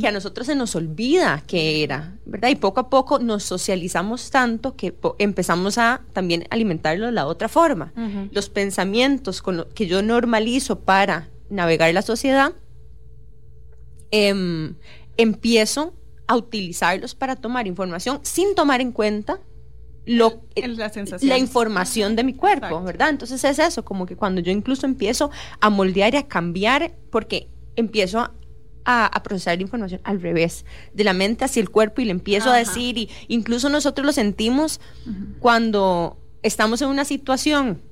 que a nosotros se nos olvida que era, ¿verdad? Y poco a poco nos socializamos tanto que empezamos a también alimentarlo de la otra forma. Los pensamientos con que yo normalizo para navegar la sociedad, em, empiezo a utilizarlos para tomar información sin tomar en cuenta lo, la, información de mi cuerpo, ¿verdad? Entonces es eso, como que cuando yo incluso empiezo a moldear y a cambiar, porque empiezo a a, procesar la información al revés, de la mente hacia el cuerpo y le empiezo a decir, y incluso nosotros lo sentimos cuando estamos en una situación,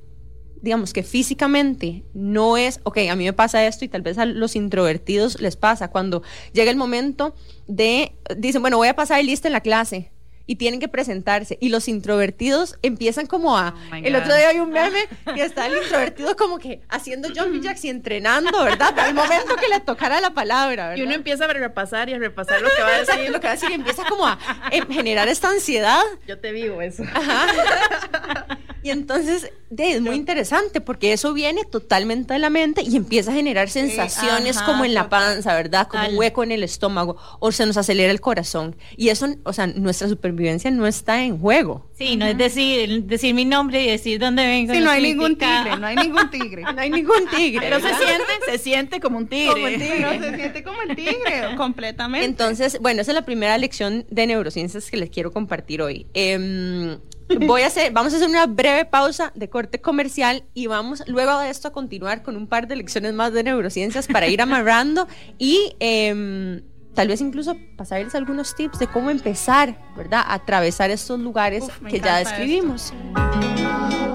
digamos que físicamente no es, ok, a mí me pasa esto y tal vez a los introvertidos les pasa, cuando llega el momento de, dicen, bueno, voy a pasar lista en la clase y tienen que presentarse. Y los introvertidos empiezan como a... Oh el otro día hay un meme que está el introvertido como que haciendo jumping jacks y entrenando, ¿verdad? Para el momento que le tocara la palabra, ¿verdad? Y uno empieza a repasar y a repasar lo que va a decir. lo que va a decir y empieza como a em, generar esta ansiedad. Yo te digo eso. Y entonces es muy interesante porque eso viene totalmente de la mente y empieza a generar sensaciones como en la panza, ¿verdad? Como un hueco en el estómago o se nos acelera el corazón. Y eso, o sea, nuestra supervivencia no está en juego. Sí, no es decir, decir mi nombre y decir dónde vengo. Sí, no hay ningún tigre, no hay ningún tigre. no hay ningún tigre. Pero se siente, se siente como un tigre. Como el tigre. se siente como el tigre, completamente. Entonces, bueno, esa es la primera lección de neurociencias que les quiero compartir hoy. Eh, Voy a hacer, vamos a hacer una breve pausa de corte comercial y vamos luego de esto a continuar con un par de lecciones más de neurociencias para ir amarrando y em, tal vez incluso pasarles algunos tips de cómo empezar, ¿verdad? A atravesar estos lugares que ya describimos.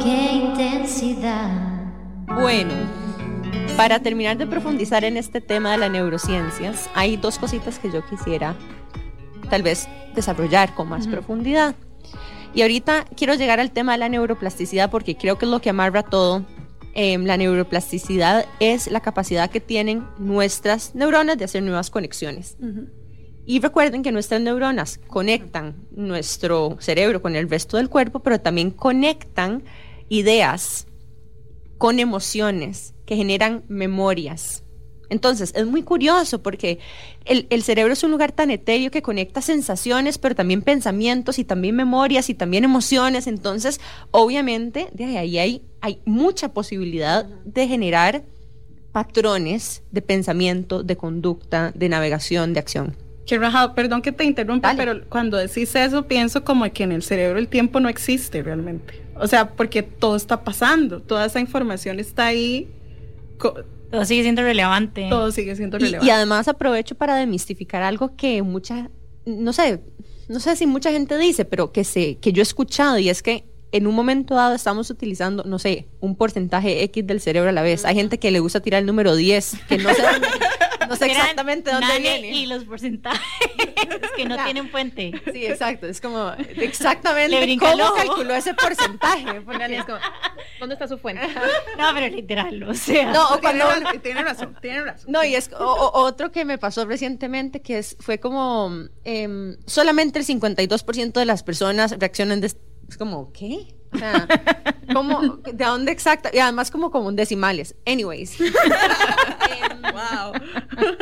Qué intensidad. Bueno, para terminar de profundizar en este tema de las neurociencias, hay dos cositas que yo quisiera tal vez desarrollar con más profundidad. Y ahorita quiero llegar al tema de la neuroplasticidad porque creo que es lo que amarra todo. Em, la neuroplasticidad es la capacidad que tienen nuestras neuronas de hacer nuevas conexiones. Y recuerden que nuestras neuronas conectan nuestro cerebro con el resto del cuerpo, pero también conectan ideas con emociones que generan memorias. Entonces, es muy curioso porque el, cerebro es un lugar tan etéreo que conecta sensaciones, pero también pensamientos y también memorias y también emociones. Entonces, obviamente, de ahí hay, hay mucha posibilidad de generar patrones de pensamiento, de conducta, de navegación, de acción. Qué rajado, perdón que te interrumpa, pero cuando decís eso pienso como que en el cerebro el tiempo no existe realmente. O sea, porque todo está pasando, toda esa información está ahí todo sigue siendo relevante. Todo sigue siendo relevante. Y, además aprovecho para demistificar algo que mucha, no sé, no sé si mucha gente dice, pero que, se, que yo he escuchado y es que en un momento dado estamos utilizando, no sé, un porcentaje X del cerebro a la vez. Hay gente que le gusta tirar el número 10, que no sé, no sé exactamente dónde Nane viene. Y los porcentajes que no Ya. tienen puente. Sí, exacto. Es como exactamente cómo calculó ese porcentaje. Nani es como, ¿dónde está su fuente? No, pero literal, o sea. No, o Tiene, cuando, tiene razón, tiene razón. No, y es o- o- otro que me pasó recientemente que es, fue como em, solamente el 52% de las personas reaccionan de, es como, ¿qué? O sea, ¿cómo, ¿de dónde exacta? Y además como como en decimales. Anyways. Wow.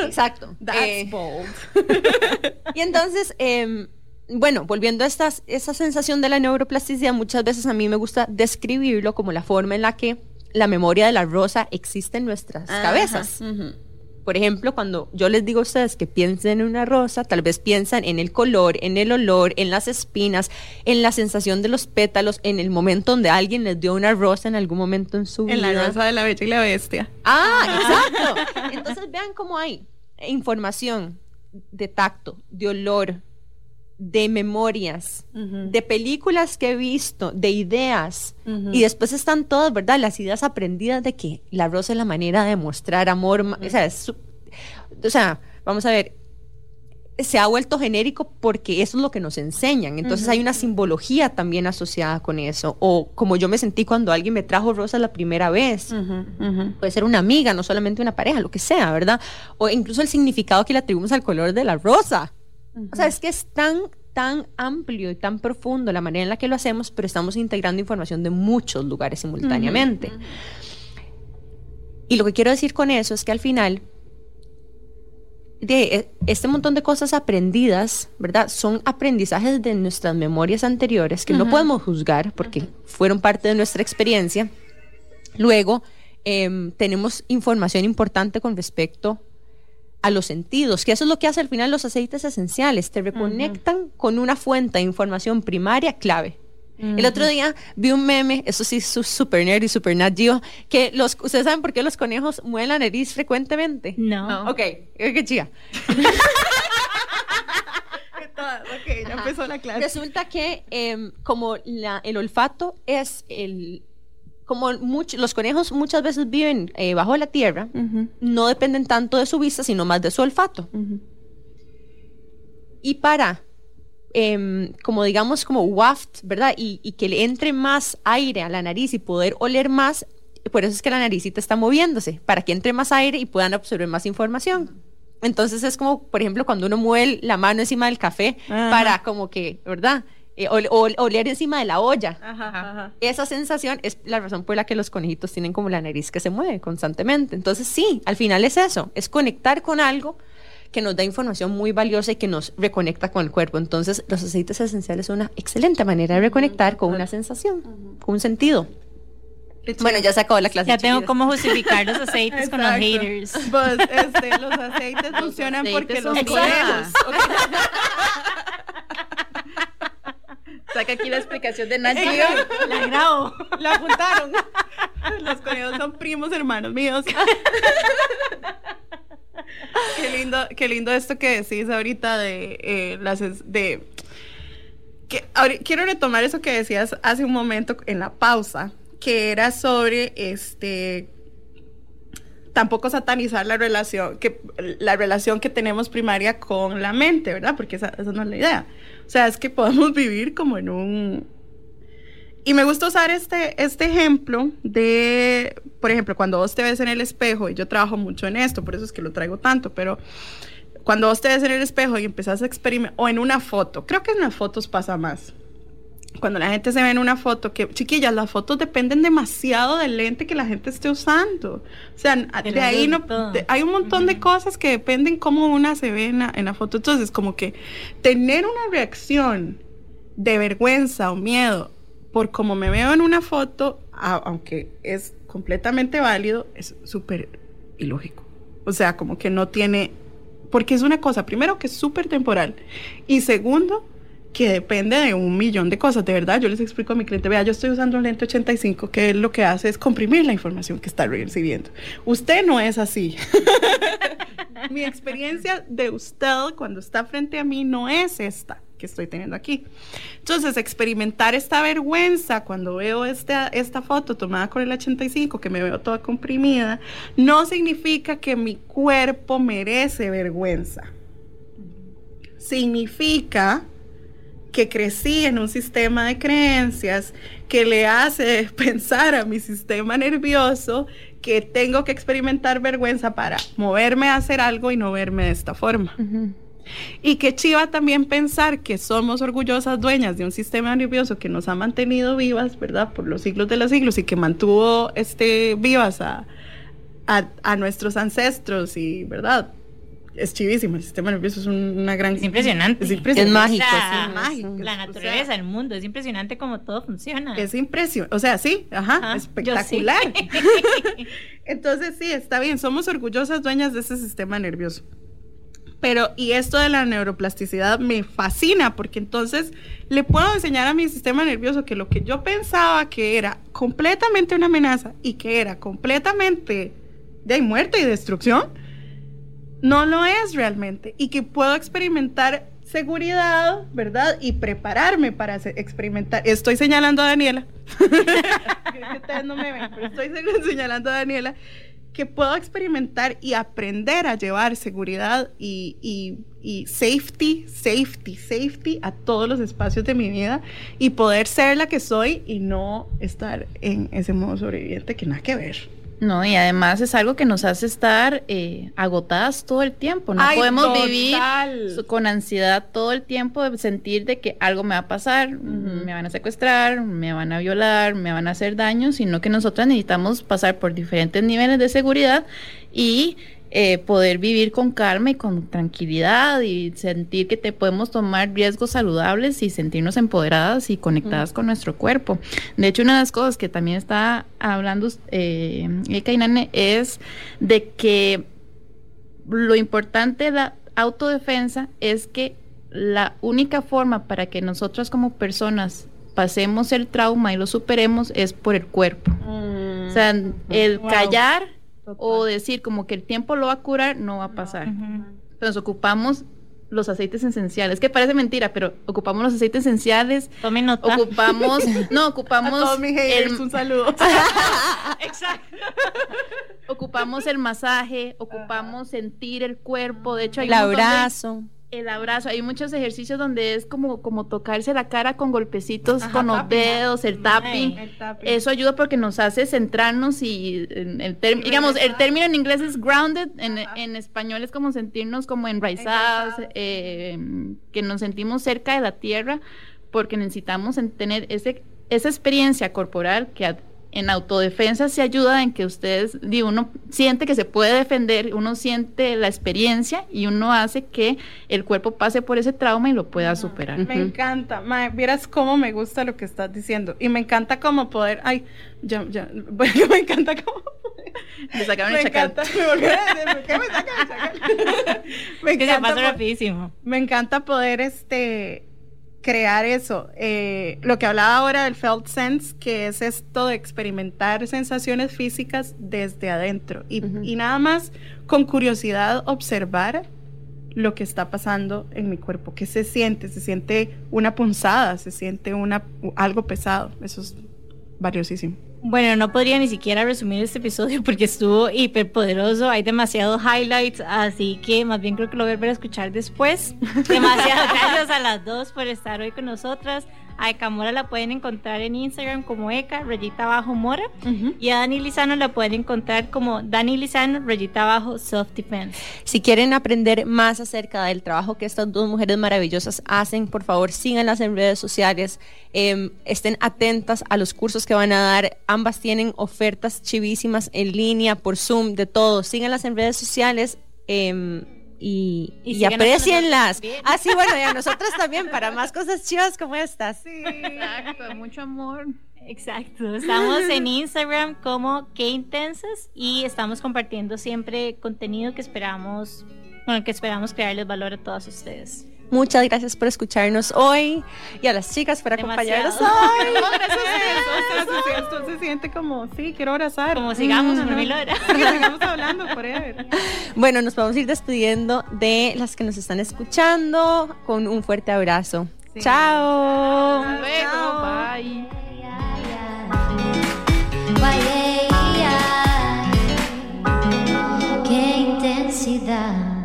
exacto. That's Eh, bold. y entonces, em, bueno, volviendo a estas, esa sensación de la neuroplasticidad, muchas veces a mí me gusta describirlo como la forma en la que la memoria de la rosa existe en nuestras cabezas. Por ejemplo, cuando yo les digo a ustedes que piensen en una rosa, tal vez piensan en el color, en el olor, en las espinas, en la sensación de los pétalos, en el momento donde alguien les dio una rosa en algún momento en su En vida. la rosa de la bella y la bestia. Ah, exacto. Entonces vean cómo hay información de tacto, de olor, de memorias, de películas que he visto, de ideas. Y después están todas, ¿verdad? Las ideas aprendidas de que la rosa es la manera de mostrar amor. O sea, es o sea, vamos a ver. Se ha vuelto genérico porque eso es lo que nos enseñan. Entonces hay una simbología también asociada con eso. O como yo me sentí cuando alguien me trajo rosas la primera vez puede ser una amiga, no solamente una pareja, lo que sea, ¿verdad? O incluso el significado que le atribuimos al color de la rosa. O sea, es que es tan, tan amplio y tan profundo la manera en la que lo hacemos, pero estamos integrando información de muchos lugares simultáneamente. Y lo que quiero decir con eso es que al final, de eh, este montón de cosas aprendidas, ¿verdad? Son aprendizajes de nuestras memorias anteriores que no podemos juzgar porque fueron parte de nuestra experiencia. Luego, em, tenemos información importante con respecto a los sentidos, que eso es lo que hace al final los aceites esenciales, te reconectan con una fuente de información primaria clave. El otro día vi un meme, eso sí, su- super nerd y super nat geo, que los, ¿ustedes saben por qué los conejos mueven la nariz frecuentemente? No. No. Ok, eh, qué chica. Ok, ya empezó la clase. Resulta que em, como la- el olfato es el... Como much- los conejos muchas veces viven eh, bajo la tierra, no dependen tanto de su vista, sino más de su olfato. Y para, em, como digamos, como waft, ¿verdad? Y, y que le entre más aire a la nariz y poder oler más, por eso es que la naricita está moviéndose, para que entre más aire y puedan absorber más información. Entonces es como, por ejemplo, cuando uno mueve la mano encima del café Ajá. para como que, ¿verdad? Eh, ol- ol- oler encima de la olla. Ajá, ajá. Esa sensación es la razón por la que los conejitos tienen como la nariz que se mueve constantemente. Entonces sí, al final es eso, es conectar con algo que nos da información muy valiosa y que nos reconecta con el cuerpo. Entonces los aceites esenciales son una excelente manera de reconectar con una sensación, con un sentido. Bueno, ya se acabó la clase. Ya tengo cómo justificar los aceites con los haters. Pues, este, los aceites funcionan aceites porque son los conejos. Saca aquí la explicación de Nancy. La grabo. La juntaron. Los conejos son primos hermanos míos. qué lindo, qué lindo esto que decís ahorita de eh, las de que quiero retomar eso que decías hace un momento en la pausa, que era sobre este tampoco satanizar la relación que la relación que tenemos primaria con la mente, ¿verdad? Porque esa, esa no es la idea. O sea, es que podemos vivir como en un y me gusta usar este, este ejemplo de, por ejemplo, cuando vos te ves en el espejo, y yo trabajo mucho en esto, por eso es que lo traigo tanto, pero cuando vos te ves en el espejo y empezás a experimentar, o en una foto, creo que en las fotos pasa más. Cuando la gente se ve en una foto, que chiquillas, las fotos dependen demasiado del lente que la gente esté usando. O sea, de, ahí no, de- hay un montón de cosas que dependen cómo una se ve en la, en la foto. Entonces, como que tener una reacción de vergüenza o miedo por cómo me veo en una foto, a- aunque es completamente válido, es súper ilógico. O sea, como que no tiene, porque es una cosa, primero que es súper temporal y segundo que depende de un millón de cosas. De verdad, yo les explico a mi cliente, vea, yo estoy usando un lente 85 que lo que hace es comprimir la información que está recibiendo. Usted no es así. mi experiencia de usted cuando está frente a mí no es esta que estoy teniendo aquí. Entonces, experimentar esta vergüenza cuando veo esta, esta foto tomada con el 85, que me veo toda comprimida, no significa que mi cuerpo merece vergüenza. Significa que crecí en un sistema de creencias que le hace pensar a mi sistema nervioso que tengo que experimentar vergüenza para moverme a hacer algo y no verme de esta forma. Y que chiva también pensar que somos orgullosas dueñas de un sistema nervioso que nos ha mantenido vivas, ¿verdad? Por los siglos de los siglos y que mantuvo este, vivas a, a nuestros ancestros y, ¿verdad? Es chivísimo. El sistema nervioso es una gran. Es impresionante. Es, impresionante. es mágico. es mágico. La naturaleza, el mundo. Es impresionante cómo todo funciona. Es impresionante. O sea, sí, ajá, espectacular. Entonces, sí, está bien. Somos orgullosas dueñas de ese sistema nervioso. Pero, y esto de la neuroplasticidad me fascina porque entonces le puedo enseñar a mi sistema nervioso que lo que yo pensaba que era completamente una amenaza y que era completamente de muerte y destrucción, no lo es realmente y que puedo experimentar seguridad, ¿verdad? Y prepararme para experimentar. Estoy señalando a Daniela. estoy señalando a Daniela que puedo experimentar y aprender a llevar seguridad y, y, safety, safety, safety a todos los espacios de mi vida y poder ser la que soy y no estar en ese modo sobreviviente que nada que ver. No, y además es algo que nos hace estar eh, agotadas todo el tiempo. No podemos vivir con ansiedad todo el tiempo de sentir de que algo me va a pasar, me van a secuestrar, me van a violar, me van a hacer daño, sino que nosotras necesitamos pasar por diferentes niveles de seguridad y eh, poder vivir con calma y con tranquilidad y sentir que te podemos tomar riesgos saludables y sentirnos empoderadas y conectadas con nuestro cuerpo. De hecho, una de las cosas que también está hablando eh, es de que lo importante de la autodefensa es que la única forma para que nosotras como personas pasemos el trauma y lo superemos es por el cuerpo. O sea, el callar o decir como que el tiempo lo va a curar, no va a pasar. Entonces ocupamos los aceites esenciales, que parece mentira, pero ocupamos los aceites esenciales. Tomen nota. Ocupamos, no, ocupamos. A todos mis haters, un saludo. Exacto. ocupamos el masaje, ocupamos sentir el cuerpo. De hecho, hay el abrazo el abrazo. Hay muchos ejercicios donde es como, como tocarse la cara con golpecitos con los dedos, el tapping. Eso ayuda porque nos hace centrarnos y el digamos, el término en inglés es grounded, en, español es como sentirnos como enraizadas, eh, que nos sentimos cerca de la tierra porque necesitamos tener ese, esa experiencia corporal que en autodefensa se ayuda en que ustedes, uno siente que se puede defender, uno siente la experiencia y uno hace que el cuerpo pase por ese trauma y lo pueda superar. Me encanta, Mae, vieras cómo me gusta lo que estás diciendo y me encanta como poder, ay, ya, ya, me encanta como me sacaron el chacal. Encanta, me volvieron a decir, ¿por qué me sacan el chacal? me encanta, se pasa rapidísimo. Me encanta poder, este, crear eso. Eh, lo que hablaba ahora del felt sense, que es esto de experimentar sensaciones físicas desde adentro. Y, nada más con curiosidad observar lo que está pasando en mi cuerpo, qué se siente, se siente una punzada, se siente una, algo pesado, eso es valiosísimo. Bueno, no podría ni siquiera resumir este episodio porque estuvo hiper poderoso. Hay demasiados highlights, así que más bien creo que lo voy a volver a escuchar después. Demasiadas gracias a las dos por estar hoy con nosotras. A Eka Mora la pueden encontrar en Instagram como Eka, rayita abajo Mora. Y a Dani Lizano la pueden encontrar como Dani Lizano, rayita abajo Self Defense. Si quieren aprender más acerca del trabajo que estas dos mujeres maravillosas hacen, por favor síganlas en redes sociales. Em, estén atentas a los cursos que van a dar. Ambas tienen ofertas chivísimas en línea, por Zoom, de todo. Síganlas en redes sociales. Em, y, y, aprecienlas. Ah, sí, bueno, y a nosotros también, para más cosas chivas como estas. Sí, exacto, mucho amor. Exacto, estamos en Instagram como Que Intensas y estamos compartiendo siempre contenido que esperamos, bueno, que esperamos crearles valor a todas ustedes. Muchas gracias por escucharnos hoy y a las chicas por acompañarnos hoy. No, gracias a esto se siente como, sí, quiero abrazar. Como sigamos Mm, por mil horas. Sí, sigamos hablando forever. Bueno, nos vamos a ir despidiendo de las que nos están escuchando con un fuerte abrazo. Sí. Chao. Hasta luego, bye. Ay, ay. Qué intensidad.